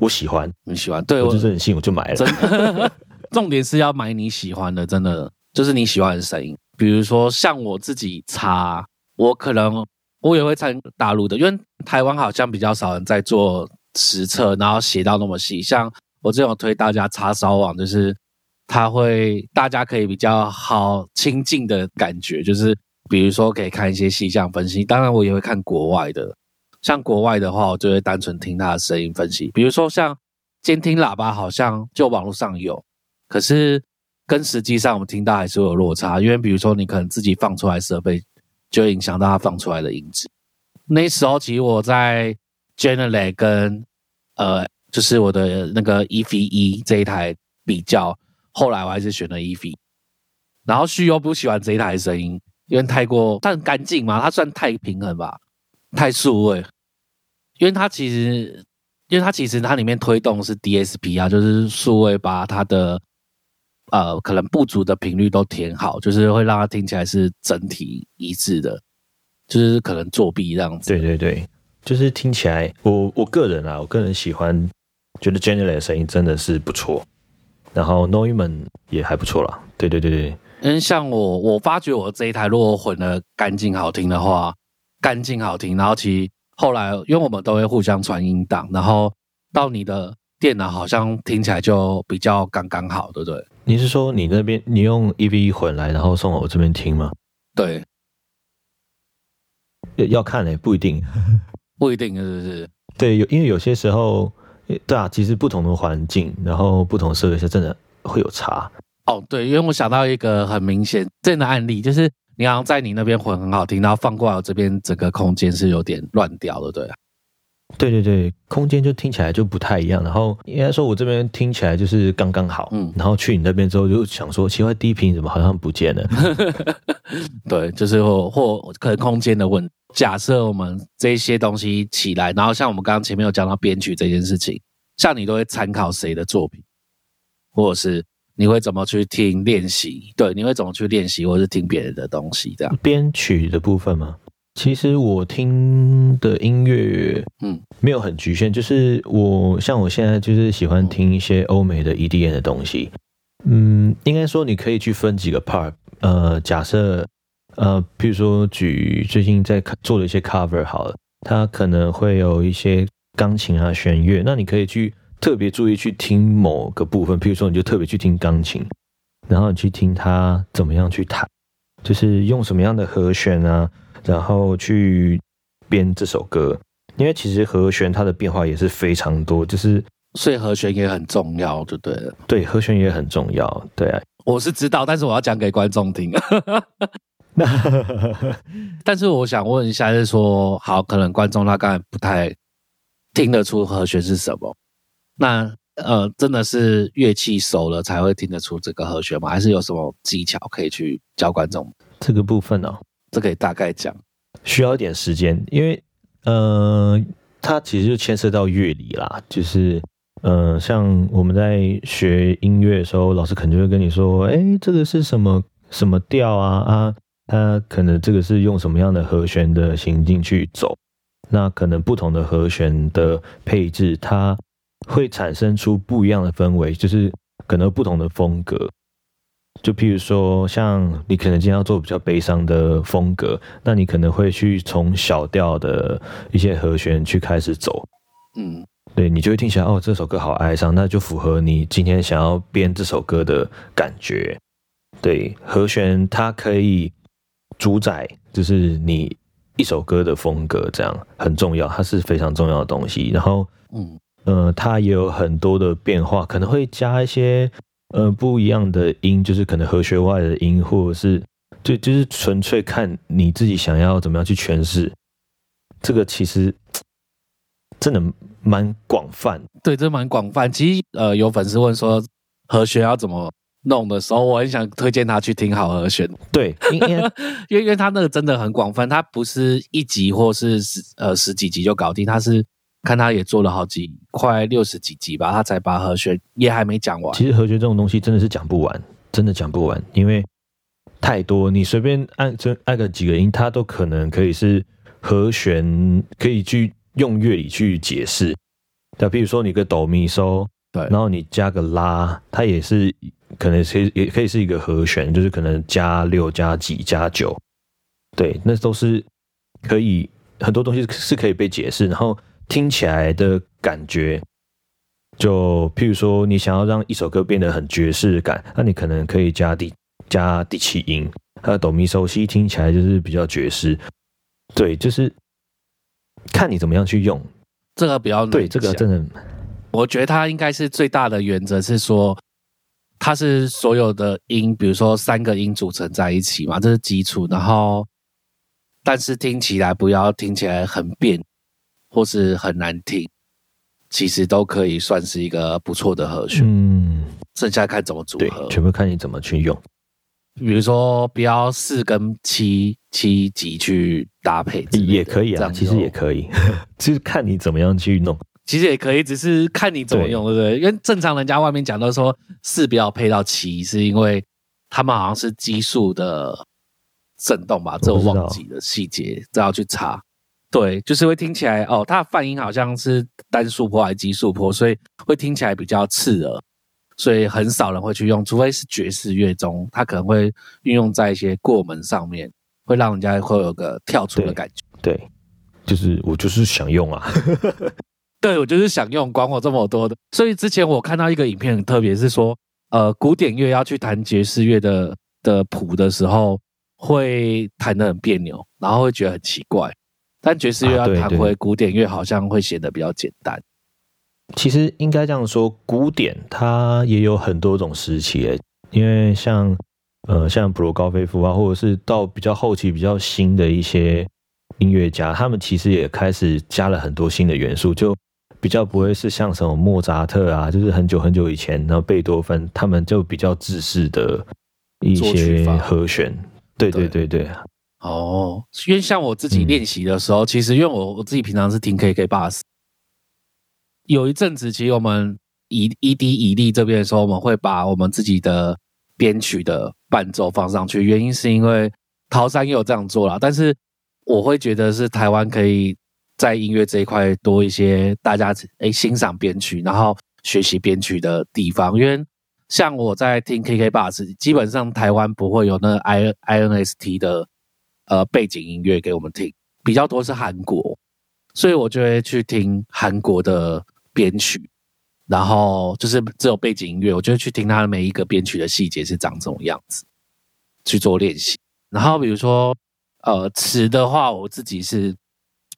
我喜欢，你喜欢，对我就任性，我就买了。[LAUGHS] 重点是要买你喜欢的，真的就是你喜欢的声音。比如说像我自己插，我可能我也会参大陆的，因为台湾好像比较少人在做实测，然后写到那么细。像我这种推大家插烧网，就是它会大家可以比较好亲近的感觉，就是比如说可以看一些细项分析。当然我也会看国外的。像国外的话，我就会单纯听它的声音分析。比如说像监听喇叭，好像就网络上有，可是跟实际上我们听到还是有落差。因为比如说你可能自己放出来设备，就影响到它放出来的音质。那时候其实我在 Generate 跟呃，就是我的那个 EV 一这一台比较，后来我还是选了 EV。然后旭又不喜欢这一台声音，因为太过但干净嘛，它算太平衡吧。太数位，因为它其实，因为它其实它里面推动是 DSP 啊，就是数位把它的呃可能不足的频率都填好，就是会让它听起来是整体一致的，就是可能作弊这样子。对对对，就是听起来，我我个人啊，我个人喜欢，觉得 General 的声音真的是不错，然后 Neumann 也还不错啦。对对对对，嗯，像我我发觉我这一台如果混的干净好听的话。干净好听，然后其实后来，因为我们都会互相传音档，然后到你的电脑好像听起来就比较刚刚好，对不对？你是说你那边你用 EV 混来，然后送我这边听吗？对，要看嘞，不一定，[LAUGHS] 不一定是不是？对，有因为有些时候，对啊，其实不同的环境，然后不同设备是真的会有差。哦，对，因为我想到一个很明显这样的案例，就是。你好像在你那边混很好听，然后放过来我这边，整个空间是有点乱掉的，对对对对，空间就听起来就不太一样。然后应该说，我这边听起来就是刚刚好，嗯。然后去你那边之后，就想说，奇怪，低频怎么好像不见了？[LAUGHS] 对，就是或或可能空间的问。假设我们这些东西起来，然后像我们刚刚前面有讲到编曲这件事情，像你都会参考谁的作品，或者是？你会怎么去听练习？对，你会怎么去练习，或是听别人的东西？这样编曲的部分吗？其实我听的音乐，嗯，没有很局限，就是我像我现在就是喜欢听一些欧美的 EDM 的东西。嗯，应该说你可以去分几个 part。呃，假设呃，譬如说举最近在做的一些 cover 好了，它可能会有一些钢琴啊、弦乐，那你可以去。特别注意去听某个部分，譬如说，你就特别去听钢琴，然后你去听它怎么样去弹，就是用什么样的和弦啊，然后去编这首歌。因为其实和弦它的变化也是非常多，就是所以和弦也很重要，对不对？对，和弦也很重要。对啊，我是知道，但是我要讲给观众听。那 [LAUGHS] 但是我想问一下，就是说，好，可能观众他刚才不太听得出和弦是什么。那呃，真的是乐器熟了才会听得出这个和弦吗？还是有什么技巧可以去教观众？这个部分呢，这可以大概讲，需要一点时间，因为呃，它其实就牵涉到乐理啦。就是呃，像我们在学音乐的时候，老师可能就会跟你说，哎，这个是什么什么调啊啊，它可能这个是用什么样的和弦的行进去走，那可能不同的和弦的配置，它。会产生出不一样的氛围，就是可能不同的风格。就譬如说，像你可能今天要做比较悲伤的风格，那你可能会去从小调的一些和弦去开始走。嗯，对你就会听起来，哦，这首歌好哀伤，那就符合你今天想要编这首歌的感觉。对，和弦它可以主宰，就是你一首歌的风格，这样很重要，它是非常重要的东西。然后，嗯呃，它也有很多的变化，可能会加一些呃不一样的音，就是可能和弦外的音，或者是对就是纯粹看你自己想要怎么样去诠释。这个其实 [TSK] 真的蛮广泛，对，这蛮广泛。其实，呃，有粉丝问说和弦要怎么弄的时候，我很想推荐他去听好和弦。对，因为因为 [LAUGHS] 因为他那个真的很广泛，他不是一集或是十呃十几集就搞定，他是看他也做了好几快六十几集吧，他才把和弦也还没讲完。其实和弦这种东西真的是讲不完，真的讲不完，因为太多，你随便按这按个几个音，它都可能可以是。和弦可以去用乐理去解释，那比如说你个哆咪嗦，对，然后你加个拉，它也是可能是也可以是一个和弦，就是可能加六加几加九，对，那都是可以很多东西是可以被解释，然后听起来的感觉，就譬如说你想要让一首歌变得很爵士感，那你可能可以加第加第七音，还有哆咪嗦西听起来就是比较爵士。对，就是看你怎么样去用这个比较对，这个真的，我觉得它应该是最大的原则是说，它是所有的音，比如说三个音组成在一起嘛，这是基础。然后，但是听起来不要听起来很变或是很难听，其实都可以算是一个不错的和弦。嗯，剩下看怎么组合，全部看你怎么去用。比如说，不要四跟七七级去搭配，也可以啊，其实也可以，[LAUGHS] 就是看你怎么样去弄。其实也可以，只是看你怎么用，对不对？因为正常人家外面讲都说四不要配到七，是因为他们好像是基数的震动吧，这我忘记了细节，这要去查。对，就是会听起来哦，它的泛音好像是单数波还是奇数波，所以会听起来比较刺耳。所以很少人会去用，除非是爵士乐中，它可能会运用在一些过门上面，会让人家会有个跳出的感觉。对，就是我就是想用啊，[LAUGHS] 对我就是想用，管我这么多的。所以之前我看到一个影片，很特别是说，呃，古典乐要去弹爵士乐的的谱的时候，会弹得很别扭，然后会觉得很奇怪。但爵士乐要弹回古典乐，好像会显得比较简单。其实应该这样说，古典它也有很多种时期，因为像呃像普罗高菲夫啊，或者是到比较后期比较新的一些音乐家，他们其实也开始加了很多新的元素，就比较不会是像什么莫扎特啊，就是很久很久以前，然后贝多芬他们就比较自式的一些和弦。对对对对。哦，因为像我自己练习的时候，其实因为我我自己平常是听 K K Bus。有一阵子，其实我们以 ED 以力这边的时候，我们会把我们自己的编曲的伴奏放上去。原因是因为桃山也有这样做了，但是我会觉得是台湾可以在音乐这一块多一些大家诶欣赏编曲，然后学习编曲的地方。因为像我在听 KK Bus，基本上台湾不会有那 I INST 的呃背景音乐给我们听，比较多是韩国，所以我就会去听韩国的。编曲，然后就是只有背景音乐，我就会去听他的每一个编曲的细节是长这种样子，去做练习。然后比如说，呃，词的话，我自己是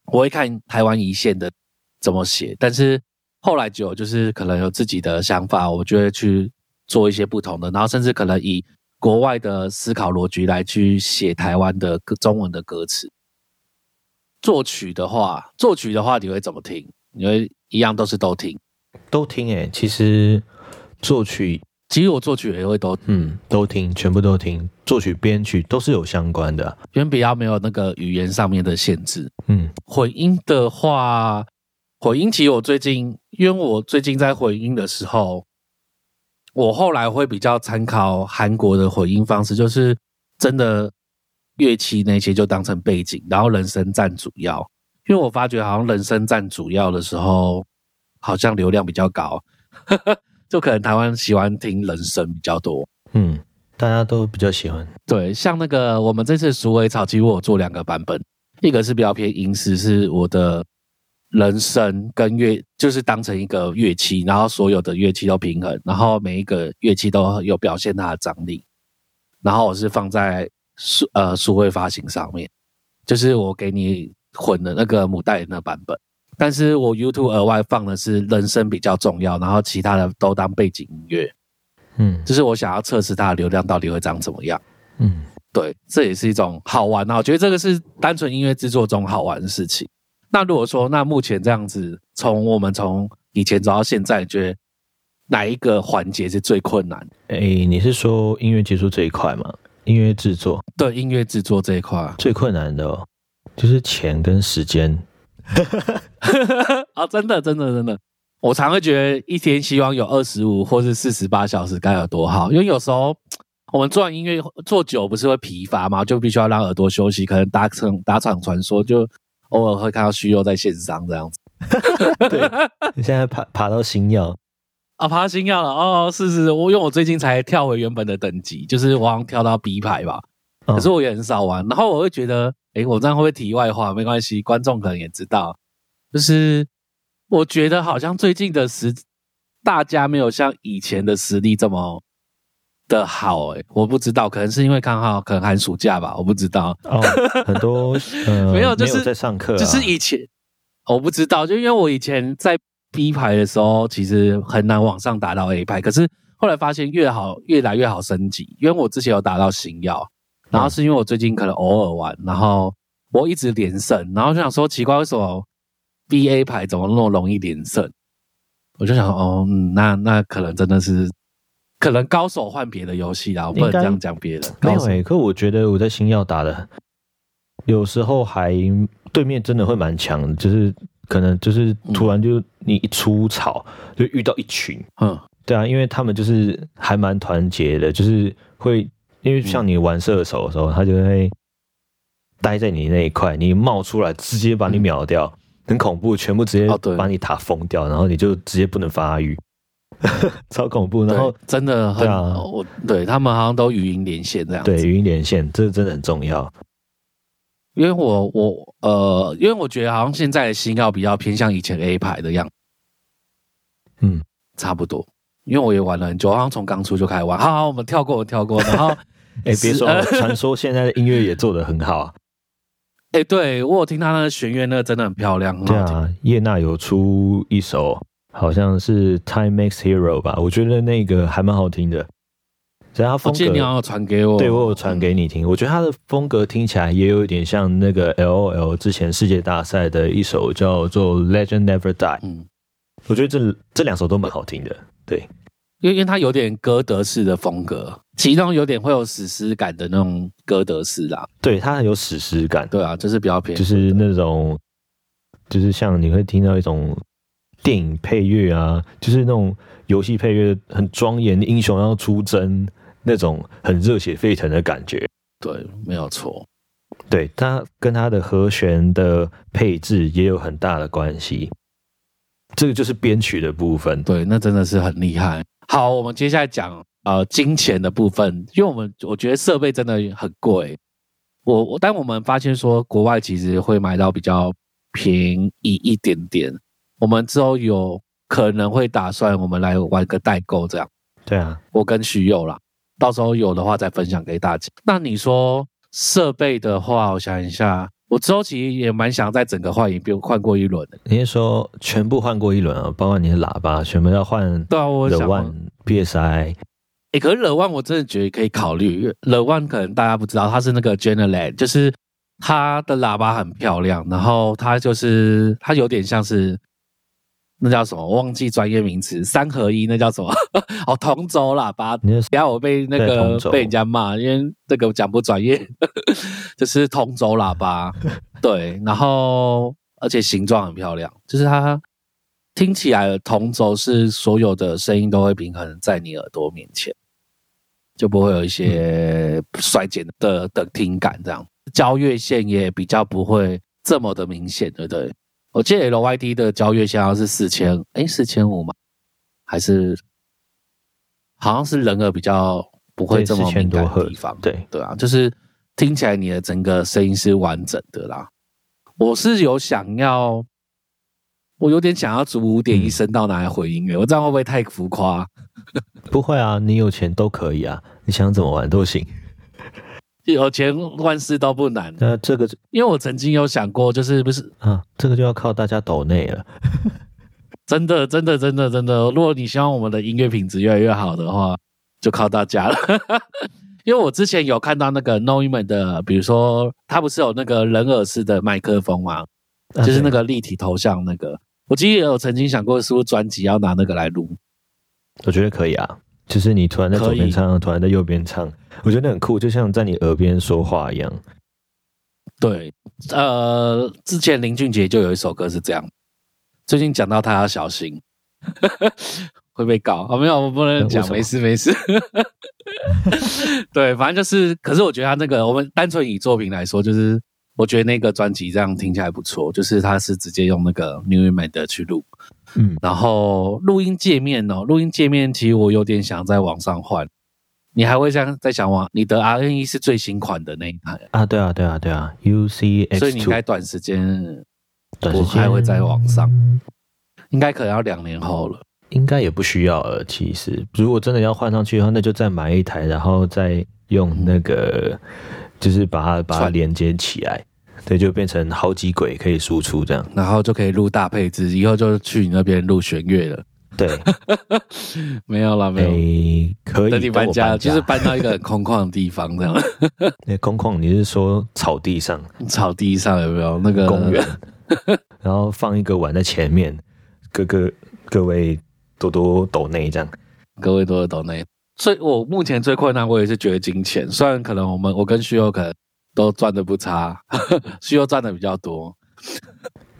我会看台湾一线的怎么写，但是后来就就是可能有自己的想法，我就会去做一些不同的，然后甚至可能以国外的思考逻辑来去写台湾的中文的歌词。作曲的话，作曲的话，你会怎么听？你会？一样都是都听，都听诶。其实作曲，其实我作曲也会都嗯都听，全部都听。作曲编曲都是有相关的，因为比较没有那个语言上面的限制。嗯，混音的话，混音其实我最近，因为我最近在混音的时候，我后来会比较参考韩国的混音方式，就是真的乐器那些就当成背景，然后人声占主要。因为我发觉好像人声占主要的时候，好像流量比较高，[LAUGHS] 就可能台湾喜欢听人声比较多。嗯，大家都比较喜欢。对，像那个我们这次鼠尾草，其实我做两个版本，一个是比较偏音式，是我的人声跟乐，就是当成一个乐器，然后所有的乐器都平衡，然后每一个乐器都有表现它的张力。然后我是放在数呃数位发行上面，就是我给你混的那个母带那版本，但是我 YouTube 额外放的是人声比较重要，然后其他的都当背景音乐。嗯就是我想要测试它的流量到底会长怎么样。嗯，对，这也是一种好玩啊！我觉得这个是单纯音乐制作中好玩的事情。那如果说，那目前这样子，从我们从以前走到现在，你觉得哪一个环节是最困难？哎，你是说音乐技术这一块吗？音乐制作对，音乐制作这一块最困难的、哦、就是钱跟时间。啊，[LAUGHS] 真的，真的，真的，我常会觉得一天希望有二十五或是四十八小时该有多好，因为有时候我们做完音乐做久不是会疲乏嘛，就必须要让耳朵休息，可能打场打场传说就偶尔会看到虚肉在线上这样子。[LAUGHS] 对，你现在爬爬到星耀，啊，爬星耀了哦，是是，我因为我最近才跳回原本的等级，就是我好像跳到 B 排吧，嗯可是我也很少玩。然后我会觉得，诶，我这样会不会题外话？没关系，观众可能也知道，就是我觉得好像最近的实，大家没有像以前的实力这么的好、诶，我不知道，可能是因为刚好可能寒暑假吧，我不知道，哦，很多 [LAUGHS] 呃没有就是在上课、啊，就是以前我不知道，就因为我以前在 B 排的时候，其实很难往上打到 A 排，可是后来发现越好越来越好升级，因为我之前有打到星耀，然后是因为我最近可能偶尔玩，然后我一直连胜，然后就想说奇怪为什么 B A 排怎么那么容易连胜？我就想说哦，嗯，那那可能真的是可能高手换别的游戏啦，我不能这样讲别人。没有诶、可我觉得我在星耀打的，有时候还对面真的会蛮强的，就是可能就是突然就你一出草、就遇到一群，嗯。对啊，因为他们就是还蛮团结的，就是会因为像你玩射手的时候，他就会待在你那一块，你冒出来直接把你秒掉，很恐怖，全部直接把你塔封掉，然后你就直接不能发育，[LAUGHS] 超恐怖。然后真的很，对啊我对他们好像都语音连线这样子。对语音连线，这真的很重要。因为我我呃，因为我觉得好像现在的星耀比较偏向以前 A 牌的样子，嗯，差不多。因为我也玩了很久，好像从刚出就开始玩。好好，我们跳过，我们跳过。然后，[LAUGHS] 哎、别说是传说现在的音乐也做得很好啊。[LAUGHS] 哎、对我有听他那个弦乐，那个真的很漂亮。对啊，叶娜有出一首，好像是《Time Makes Hero》吧，我觉得那个还蛮好听的。只要风格，记得你好像传给我，对我有传给你听，我觉得他的风格听起来也有一点像那个 L.O.L 之前世界大赛的一首叫做《Legend Never Die》，嗯，我觉得这这两首都蛮好听的。对，因为因为它有点歌德式的风格，其中有点会有史诗感的那种歌德式啦。对，它很有史诗感，对啊，就是比较偏，就是那种，就是像你会听到一种电影配乐啊，就是那种游戏配乐很庄严，英雄要出征那种很热血沸腾的感觉。对，没有错。对，它跟它的和弦的配置也有很大的关系。这个就是编曲的部分。对，那真的是很厉害。好，我们接下来讲呃金钱的部分，因为我们我觉得设备真的很贵。我我，但我们发现说国外其实会买到比较便宜一点点。我们之后有可能会打算我们来玩个代购这样。对啊，我跟徐佑啦，到时候有的话再分享给大家。那你说设备的话，我想一下，我之后其实也蛮想在整个换一遍换过一轮的。你是说全部换过一轮啊？包括你的喇叭，全部要换对啊，我想 The One PSI。诶，可是惹万我真的觉得可以考虑，惹万可能大家不知道，它是那个 General，就是它的喇叭很漂亮，然后它就是它有点像是那叫什么，我忘记专业名词，三合一那叫什么？[LAUGHS] 哦，同轴喇叭。等下我被那个被人家骂，因为这个讲不专业，[LAUGHS] 就是同轴喇叭，[LAUGHS] 对，然后而且形状很漂亮，就是它听起来的同轴是所有的声音都会平衡在你耳朵面前，就不会有一些衰减的的听感，这样交乐线也比较不会这么的明显，对不对？我记得 LYD 的交月线好像是四千，哎，四千五吗？还是好像是人耳比较不会这么对4000敏感多的地方，对对啊，就是听起来你的整个声音是完整的啦。我是有想要，我有点想要逐五点一声道拿来回音乐，我这样会不会太浮夸？[LAUGHS] 不会啊，你有钱都可以啊，你想怎么玩都行。有钱万事都不难。那这个因为我曾经有想过，就是不是啊，这个就要靠大家抖内了。[LAUGHS] 真的，真的，真的，真的。如果你希望我们的音乐品质越来越好的话，就靠大家了。[LAUGHS] 因为我之前有看到那个 Neumann 的，比如说他不是有那个人耳式的麦克风吗？就是那个立体头像那个。我记得有曾经想过，是不是专辑要拿那个来录？我觉得可以啊，就是你突然在左边唱，突然在右边唱，我觉得很酷，就像在你耳边说话一样。对，呃，之前林俊杰就有一首歌是这样。最近讲到他要小心，[LAUGHS] 会被告啊？没有，我不能讲，没事没事。[LAUGHS] 对，反正就是，可是我觉得他那个，我们单纯以作品来说，就是我觉得那个专辑这样听起来不错，就是他是直接用那个 New m a d 去录，嗯，然后录音界面哦，录音界面其实我有点想在网上换，你还会这样在想吗你的 RNE 是最新款的那一台啊？对啊，对啊，对啊，UC，所以你应该短时间。我还会在网上，应该可能要两年后了，应该也不需要了。其实，如果真的要换上去的话，那就再买一台，然后再用那个，就是把它把它连接起来，对，就变成好几轨可以输出这样，然后就可以录大配置，以后就去你那边录弦乐了。[LAUGHS] 对，没有了，没有，可以等你搬家，就是搬到一个很空旷的地方这样。[LAUGHS] 那空旷，你是说草地上？草地上有没有那个公园？[LAUGHS] 然后放一个碗在前面，各个各位多多抖内这样，各位多多抖内。所以我目前最困难，我也是觉得金钱。虽然可能我们我跟旭佑可能都赚的不差，旭佑赚的比较多。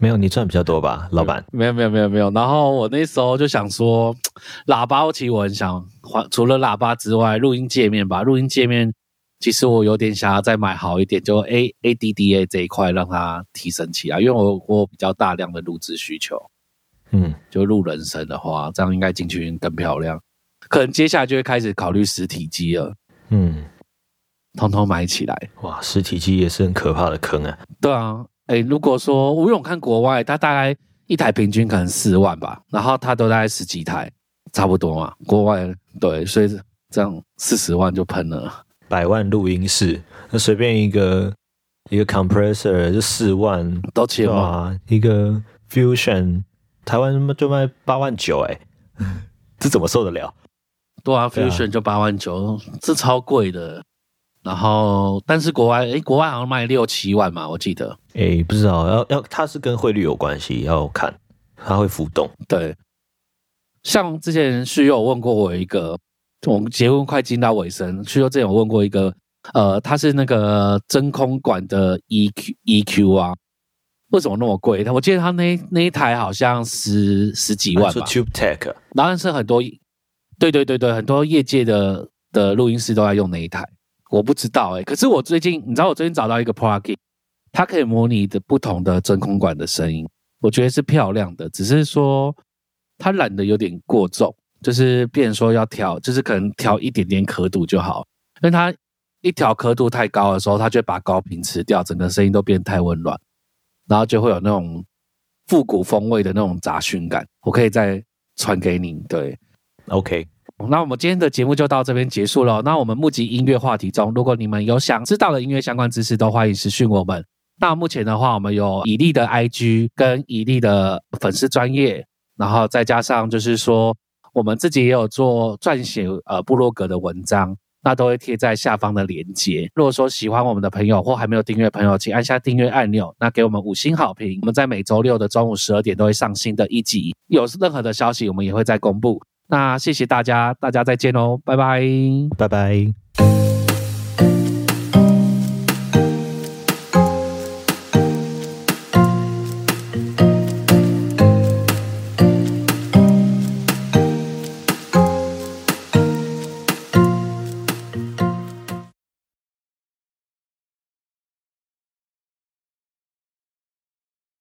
没有你赚比较多吧，老板？没有没有没有没有。然后我那时候就想说，[TSK] 喇叭其实我很想换，除了喇叭之外，录音界面吧，录音界面。其实我有点想要再买好一点，就 A A D D A 这一块让它提升起来，因为我我比较大量的录制需求，嗯，就录人声的话，这样应该进去更漂亮。可能接下来就会开始考虑实体机了，嗯，通通买起来。哇，实体机也是很可怕的坑啊。对啊，哎，如果说我有看国外，它大概一台平均可能四万吧，然后它都大概十几台，差不多嘛。国外对，所以这样四十万就喷了。百万录音室，那随便一个一个 compressor 就四万都起嘛，一个 fusion 台湾就卖八万九哎，[LAUGHS] 这怎么受得了？对啊，fusion 就八万九，这超贵的。然后，但是国外哎，国外好像卖六七万嘛，我记得。哎，不知道要要，它是跟汇率有关系，要看它会浮动。对，像之前是有问过我一个。我们结婚快进到尾声，所以说之前有问过一个，呃，他是那个真空管的 EQ EQ 啊，为什么那么贵？我记得他那那一台好像十十几万吧。Tube Tech，当然是很多，对对对对，很多业界的的录音师都在用那一台。我不知道哎，可是我最近，你知道我最近找到一个 plugin，它可以模拟的不同的真空管的声音，我觉得是漂亮的，只是说它染的有点过重。就是变说要调，就是可能调一点点刻度就好，因为它一调刻度太高的时候，它就把高频吃掉，整个声音都变太温暖，然后就会有那种复古风味的那种杂讯感。我可以再传给你，对，OK。那我们今天的节目就到这边结束了。那我们募集音乐话题中，如果你们有想知道的音乐相关知识，都欢迎私讯我们。那目前的话，我们有以利的 IG 跟以利的粉丝专业，然后再加上就是说。我们自己也有做撰写呃部落格的文章，那都会贴在下方的链接。如果说喜欢我们的朋友或还没有订阅朋友，请按下订阅按钮，那给我们五星好评。我们在每周六的中午十二点都会上新的一集，有任何的消息我们也会再公布。那谢谢大家大家再见哦拜拜。拜拜。